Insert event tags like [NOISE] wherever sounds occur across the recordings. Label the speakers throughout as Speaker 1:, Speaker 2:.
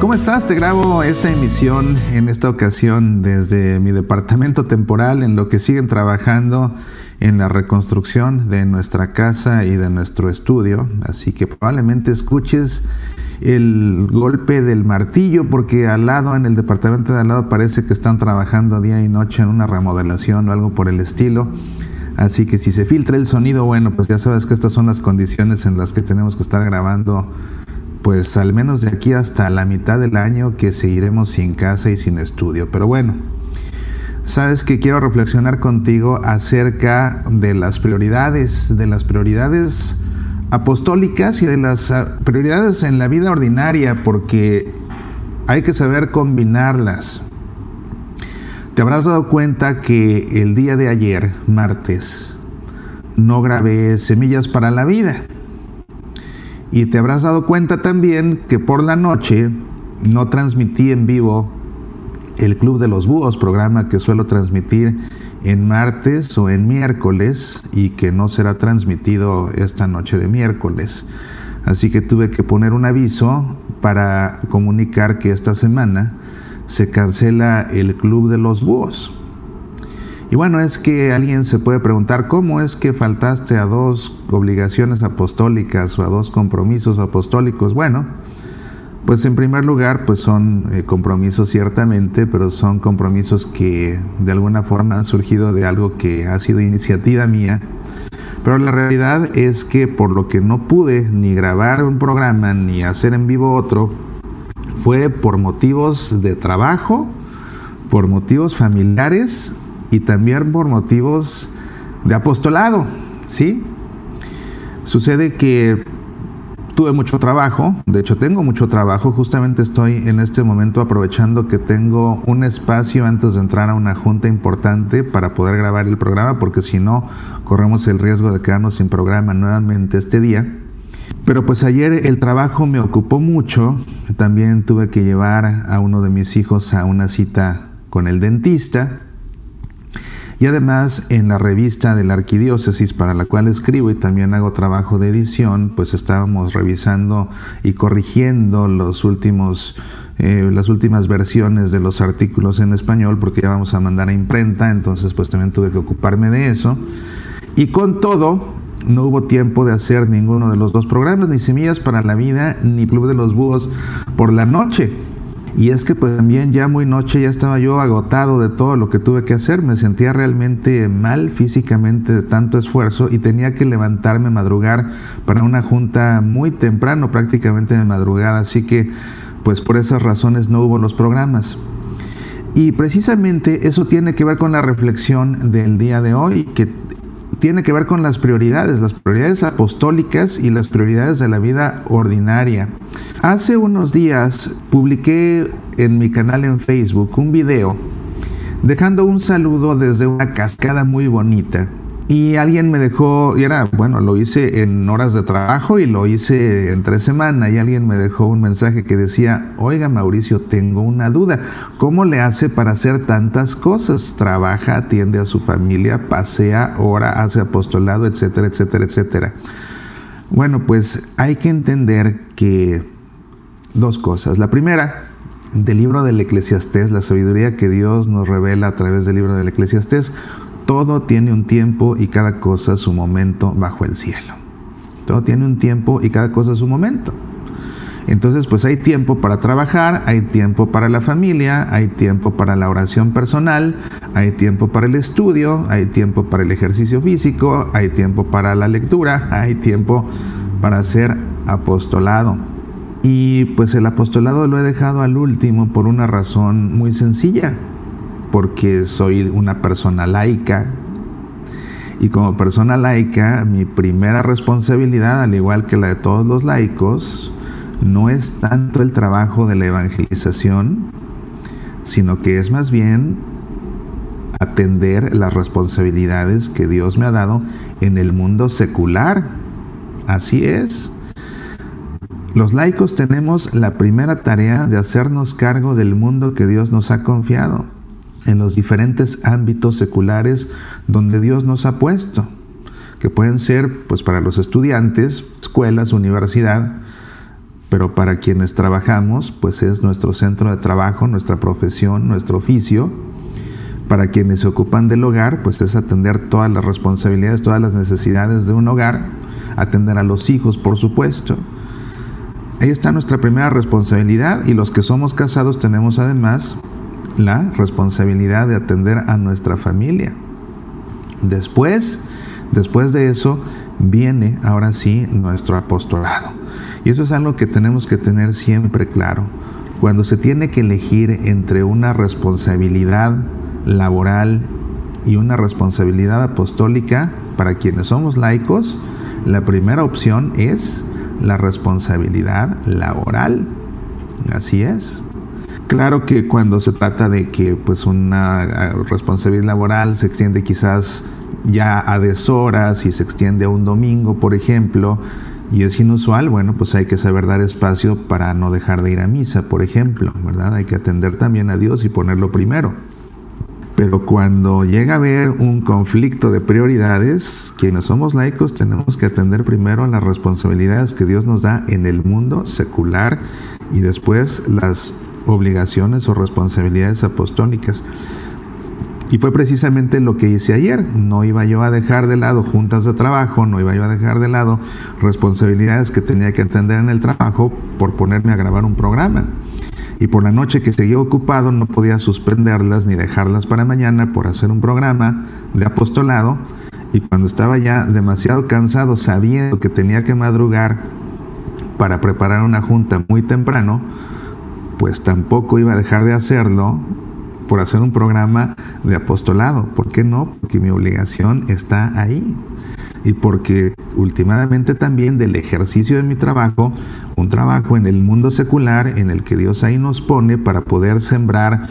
Speaker 1: ¿Cómo estás? Te grabo esta emisión en esta ocasión desde mi departamento temporal en lo que siguen trabajando en la reconstrucción de nuestra casa y de nuestro estudio. Así que probablemente escuches el golpe del martillo porque al lado, en el departamento de al lado, parece que están trabajando día y noche en una remodelación o algo por el estilo. Así que si se filtra el sonido, bueno, pues ya sabes que estas son las condiciones en las que tenemos que estar grabando pues al menos de aquí hasta la mitad del año que seguiremos sin casa y sin estudio. Pero bueno, sabes que quiero reflexionar contigo acerca de las prioridades, de las prioridades apostólicas y de las ah, prioridades en la vida ordinaria, porque hay que saber combinarlas. Te habrás dado cuenta que el día de ayer, martes, no grabé Semillas para la Vida. Y te habrás dado cuenta también que por la noche no transmití en vivo el Club de los Búhos, programa que suelo transmitir en martes o en miércoles y que no será transmitido esta noche de miércoles. Así que tuve que poner un aviso para comunicar que esta semana se cancela el Club de los Búhos. Y bueno, es que alguien se puede preguntar, ¿cómo es que faltaste a dos obligaciones apostólicas o a dos compromisos apostólicos? Bueno, pues en primer lugar, pues son eh, compromisos ciertamente, pero son compromisos que de alguna forma han surgido de algo que ha sido iniciativa mía. Pero la realidad es que por lo que no pude ni grabar un programa ni hacer en vivo otro, fue por motivos de trabajo, por motivos familiares y también por motivos de apostolado, ¿sí? Sucede que tuve mucho trabajo, de hecho tengo mucho trabajo, justamente estoy en este momento aprovechando que tengo un espacio antes de entrar a una junta importante para poder grabar el programa, porque si no, corremos el riesgo de quedarnos sin programa nuevamente este día. Pero pues ayer el trabajo me ocupó mucho, también tuve que llevar a uno de mis hijos a una cita con el dentista, y además en la revista de la arquidiócesis para la cual escribo y también hago trabajo de edición, pues estábamos revisando y corrigiendo los últimos, eh, las últimas versiones de los artículos en español porque ya vamos a mandar a imprenta, entonces pues también tuve que ocuparme de eso. Y con todo, no hubo tiempo de hacer ninguno de los dos programas, ni Semillas para la Vida, ni Club de los Búhos por la noche. Y es que pues también ya muy noche ya estaba yo agotado de todo lo que tuve que hacer, me sentía realmente mal físicamente de tanto esfuerzo y tenía que levantarme, madrugar para una junta muy temprano, prácticamente de madrugada, así que pues por esas razones no hubo los programas. Y precisamente eso tiene que ver con la reflexión del día de hoy, que tiene que ver con las prioridades, las prioridades apostólicas y las prioridades de la vida ordinaria. Hace unos días publiqué en mi canal en Facebook un video dejando un saludo desde una cascada muy bonita y alguien me dejó, y era, bueno, lo hice en horas de trabajo y lo hice en tres semanas, y alguien me dejó un mensaje que decía, oiga Mauricio, tengo una duda, ¿cómo le hace para hacer tantas cosas? Trabaja, atiende a su familia, pasea, ora, hace apostolado, etcétera, etcétera, etcétera. Bueno, pues hay que entender que dos cosas. La primera, del libro del Eclesiastés, la sabiduría que Dios nos revela a través del libro del Eclesiastés, todo tiene un tiempo y cada cosa su momento bajo el cielo. Todo tiene un tiempo y cada cosa su momento. Entonces, pues hay tiempo para trabajar, hay tiempo para la familia, hay tiempo para la oración personal, hay tiempo para el estudio, hay tiempo para el ejercicio físico, hay tiempo para la lectura, hay tiempo para hacer apostolado. Y pues el apostolado lo he dejado al último por una razón muy sencilla, porque soy una persona laica. Y como persona laica, mi primera responsabilidad, al igual que la de todos los laicos, no es tanto el trabajo de la evangelización, sino que es más bien atender las responsabilidades que Dios me ha dado en el mundo secular. Así es. Los laicos tenemos la primera tarea de hacernos cargo del mundo que Dios nos ha confiado, en los diferentes ámbitos seculares donde Dios nos ha puesto, que pueden ser, pues para los estudiantes, escuelas, universidad, pero para quienes trabajamos, pues es nuestro centro de trabajo, nuestra profesión, nuestro oficio. Para quienes se ocupan del hogar, pues es atender todas las responsabilidades, todas las necesidades de un hogar, atender a los hijos, por supuesto. Ahí está nuestra primera responsabilidad y los que somos casados tenemos además la responsabilidad de atender a nuestra familia. Después, después de eso, viene ahora sí nuestro apostolado. Y eso es algo que tenemos que tener siempre claro. Cuando se tiene que elegir entre una responsabilidad laboral y una responsabilidad apostólica, para quienes somos laicos, la primera opción es la responsabilidad laboral. Así es. Claro que cuando se trata de que pues una ah, responsabilidad laboral se extiende quizás ya a deshoras y se extiende a un domingo, por ejemplo, y es inusual, bueno, pues hay que saber dar espacio para no dejar de ir a misa, por ejemplo, ¿verdad? Hay que atender también a Dios y ponerlo primero. Pero cuando llega a haber un conflicto de prioridades, quienes somos laicos tenemos que atender primero las responsabilidades que Dios nos da en el mundo secular y después las obligaciones o responsabilidades apostólicas. Y fue precisamente lo que hice ayer. No iba yo a dejar de lado juntas de trabajo, no iba yo a dejar de lado responsabilidades que tenía que atender en el trabajo por ponerme a grabar un programa. Y por la noche que seguía ocupado no podía suspenderlas ni dejarlas para mañana por hacer un programa de apostolado. Y cuando estaba ya demasiado cansado sabiendo que tenía que madrugar para preparar una junta muy temprano, pues tampoco iba a dejar de hacerlo por hacer un programa de apostolado. ¿Por qué no? Porque mi obligación está ahí. Y porque últimamente también del ejercicio de mi trabajo, un trabajo en el mundo secular en el que Dios ahí nos pone para poder sembrar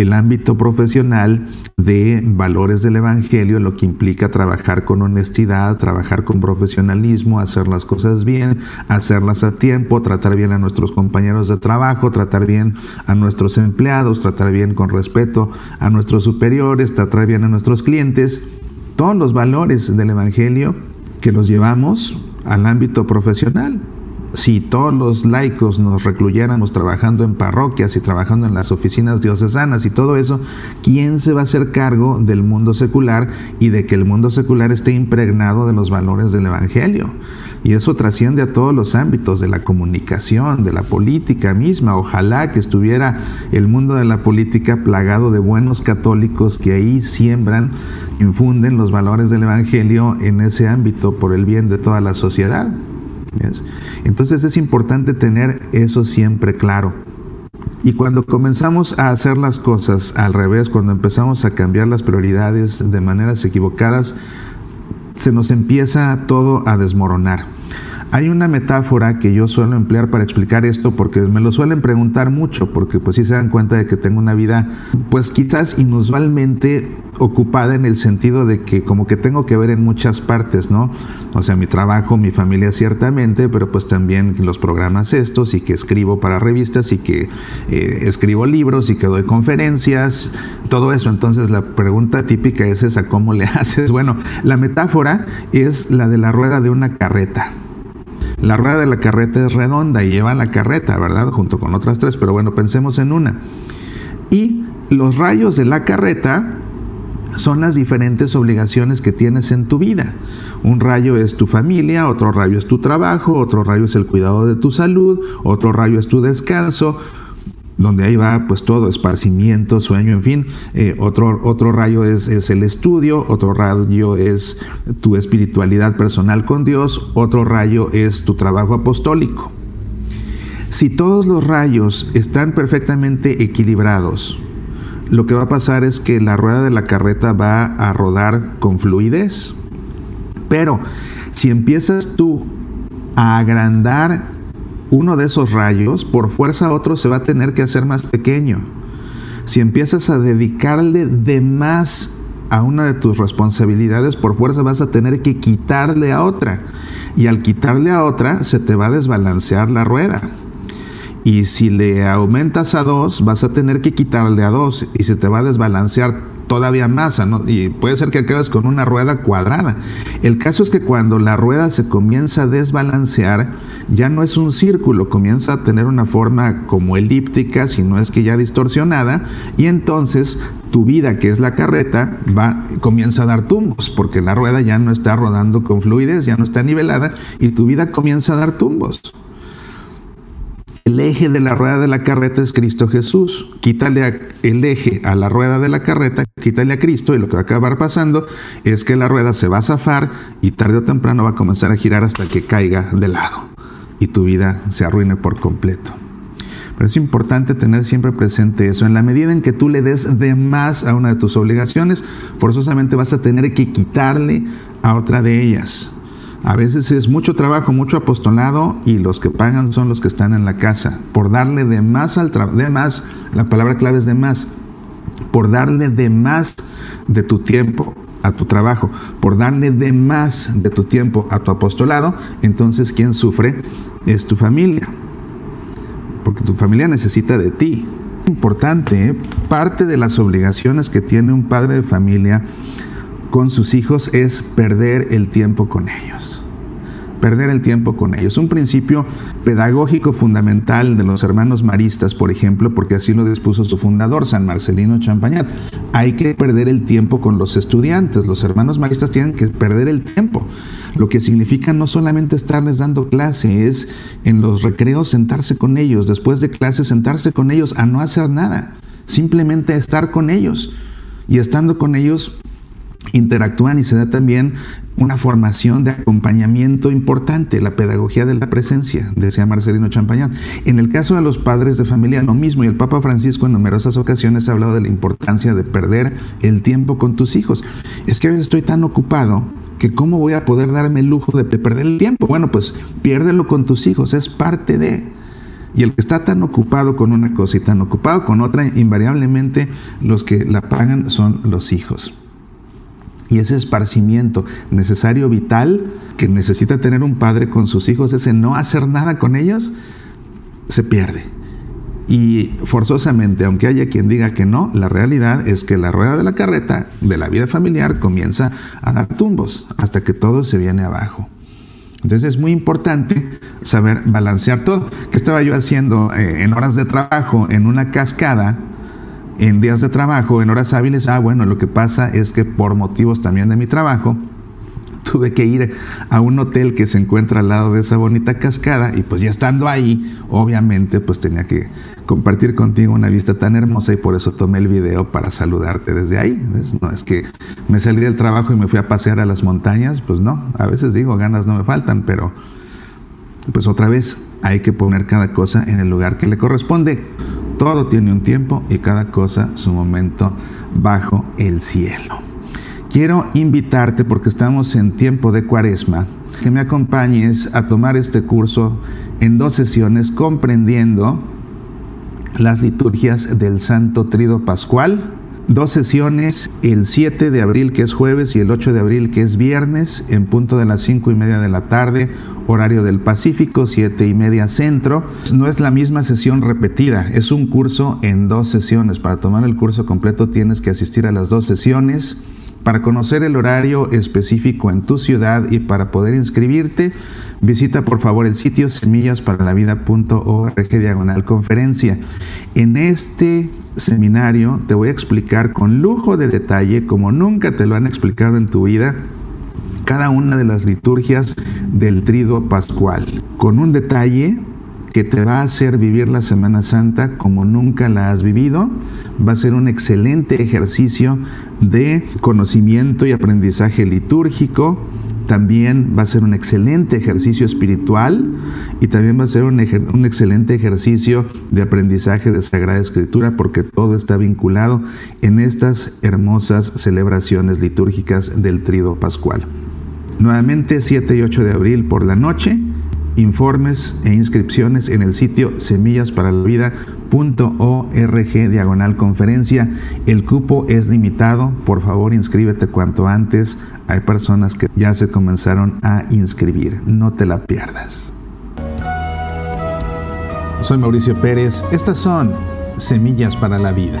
Speaker 1: el ámbito profesional de valores del Evangelio, lo que implica trabajar con honestidad, trabajar con profesionalismo, hacer las cosas bien, hacerlas a tiempo, tratar bien a nuestros compañeros de trabajo, tratar bien a nuestros empleados, tratar bien con respeto a nuestros superiores, tratar bien a nuestros clientes. Todos los valores del Evangelio que los llevamos al ámbito profesional si todos los laicos nos recluyéramos trabajando en parroquias y trabajando en las oficinas diocesanas y todo eso, ¿quién se va a hacer cargo del mundo secular y de que el mundo secular esté impregnado de los valores del Evangelio? Y eso trasciende a todos los ámbitos de la comunicación, de la política misma. Ojalá que estuviera el mundo de la política plagado de buenos católicos que ahí siembran, infunden los valores del Evangelio en ese ámbito por el bien de toda la sociedad. Entonces es importante tener eso siempre claro. Y cuando comenzamos a hacer las cosas al revés, cuando empezamos a cambiar las prioridades de maneras equivocadas, se nos empieza todo a desmoronar. Hay una metáfora que yo suelo emplear para explicar esto porque me lo suelen preguntar mucho, porque pues sí se dan cuenta de que tengo una vida pues quizás inusualmente ocupada en el sentido de que como que tengo que ver en muchas partes, ¿no? O sea, mi trabajo, mi familia ciertamente, pero pues también los programas estos y que escribo para revistas y que eh, escribo libros y que doy conferencias, todo eso. Entonces la pregunta típica es esa, ¿cómo le [LAUGHS] haces? Bueno, la metáfora es la de la rueda de una carreta. La rueda de la carreta es redonda y lleva la carreta, ¿verdad? Junto con otras tres, pero bueno, pensemos en una. Y los rayos de la carreta son las diferentes obligaciones que tienes en tu vida. Un rayo es tu familia, otro rayo es tu trabajo, otro rayo es el cuidado de tu salud, otro rayo es tu descanso, donde ahí va pues todo, esparcimiento, sueño, en fin. Eh, otro, otro rayo es, es, el estudio, otro rayo es tu espiritualidad personal con Dios, otro rayo es tu trabajo apostólico. Si todos los rayos están perfectamente equilibrados, lo que va a pasar es que la rueda de la carreta va a rodar con fluidez. Pero si empiezas tú a agrandar uno de esos rayos, por fuerza otro se va a tener que hacer más pequeño. Si empiezas a dedicarle de más a una de tus responsabilidades, por fuerza vas a tener que quitarle a otra. Y al quitarle a otra, se te va a desbalancear la rueda. Y si le aumentas a 2, vas a tener que quitarle a 2 y se te va a desbalancear todavía más. Y puede ser que acabes con una rueda cuadrada. El caso es que cuando la rueda se comienza a desbalancear, ya no es un círculo, comienza a tener una forma como elíptica, si no es que ya distorsionada, y entonces tu vida, que es la carreta, va, comienza a dar tumbos, porque la rueda ya no está rodando con fluidez, ya no está nivelada, y tu vida comienza a dar tumbos. El eje de la rueda de la carreta es Cristo Jesús. Quítale el eje a la rueda de la carreta, quítale a Cristo y lo que va a acabar pasando es que la rueda se va a zafar y tarde o temprano va a comenzar a girar hasta que caiga de lado y tu vida se arruine por completo. Pero es importante tener siempre presente eso. En la medida en que tú le des de más a una de tus obligaciones, forzosamente vas a tener que quitarle a otra de ellas. A veces es mucho trabajo, mucho apostolado y los que pagan son los que están en la casa. Por darle de más al trabajo, de más, la palabra clave es de más. Por darle de más de tu tiempo a tu trabajo, por darle de más de tu tiempo a tu apostolado, entonces quien sufre es tu familia. Porque tu familia necesita de ti. Importante, ¿eh? parte de las obligaciones que tiene un padre de familia con sus hijos es perder el tiempo con ellos. Perder el tiempo con ellos. Un principio pedagógico fundamental de los hermanos maristas, por ejemplo, porque así lo dispuso su fundador, San Marcelino Champañat. Hay que perder el tiempo con los estudiantes. Los hermanos maristas tienen que perder el tiempo. Lo que significa no solamente estarles dando clase, es en los recreos sentarse con ellos, después de clase sentarse con ellos a no hacer nada, simplemente estar con ellos. Y estando con ellos, interactúan y se da también una formación de acompañamiento importante, la pedagogía de la presencia, decía Marcelino Champañán. En el caso de los padres de familia, lo mismo, y el Papa Francisco en numerosas ocasiones ha hablado de la importancia de perder el tiempo con tus hijos. Es que a veces estoy tan ocupado que cómo voy a poder darme el lujo de perder el tiempo. Bueno, pues piérdelo con tus hijos, es parte de... Y el que está tan ocupado con una cosa y tan ocupado con otra, invariablemente los que la pagan son los hijos. Y ese esparcimiento necesario, vital, que necesita tener un padre con sus hijos, ese no hacer nada con ellos, se pierde. Y forzosamente, aunque haya quien diga que no, la realidad es que la rueda de la carreta de la vida familiar comienza a dar tumbos hasta que todo se viene abajo. Entonces es muy importante saber balancear todo. ¿Qué estaba yo haciendo eh, en horas de trabajo en una cascada? En días de trabajo, en horas hábiles, ah, bueno, lo que pasa es que por motivos también de mi trabajo, tuve que ir a un hotel que se encuentra al lado de esa bonita cascada y pues ya estando ahí, obviamente pues tenía que compartir contigo una vista tan hermosa y por eso tomé el video para saludarte desde ahí. No es que me salí del trabajo y me fui a pasear a las montañas, pues no, a veces digo, ganas no me faltan, pero pues otra vez hay que poner cada cosa en el lugar que le corresponde. Todo tiene un tiempo y cada cosa su momento bajo el cielo. Quiero invitarte, porque estamos en tiempo de cuaresma, que me acompañes a tomar este curso en dos sesiones comprendiendo las liturgias del Santo Trido Pascual. Dos sesiones, el 7 de abril que es jueves y el 8 de abril que es viernes, en punto de las 5 y media de la tarde, horario del Pacífico, 7 y media centro. No es la misma sesión repetida, es un curso en dos sesiones. Para tomar el curso completo tienes que asistir a las dos sesiones Para conocer el horario específico en tu ciudad y para poder inscribirte, visita por favor el sitio semillasparalavida.org diagonal conferencia. En este seminario te voy a explicar con lujo de detalle, como nunca te lo han explicado en tu vida, cada una de las liturgias del trido pascual, con un detalle que te va a hacer vivir la Semana Santa como nunca la has vivido. Va a ser un excelente ejercicio de conocimiento y aprendizaje litúrgico. También va a ser un excelente ejercicio espiritual y también va a ser un, excelente ejercicio de aprendizaje de Sagrada Escritura porque todo está vinculado en estas hermosas celebraciones litúrgicas del Trido Pascual. Nuevamente 7 y 8 de abril por la noche Informes e inscripciones en el sitio semillasparalavida.org diagonal conferencia. El cupo es limitado, por favor inscríbete cuanto antes. Hay personas que ya se comenzaron a inscribir, no te la pierdas. Soy Mauricio Pérez, estas son Semillas para la Vida.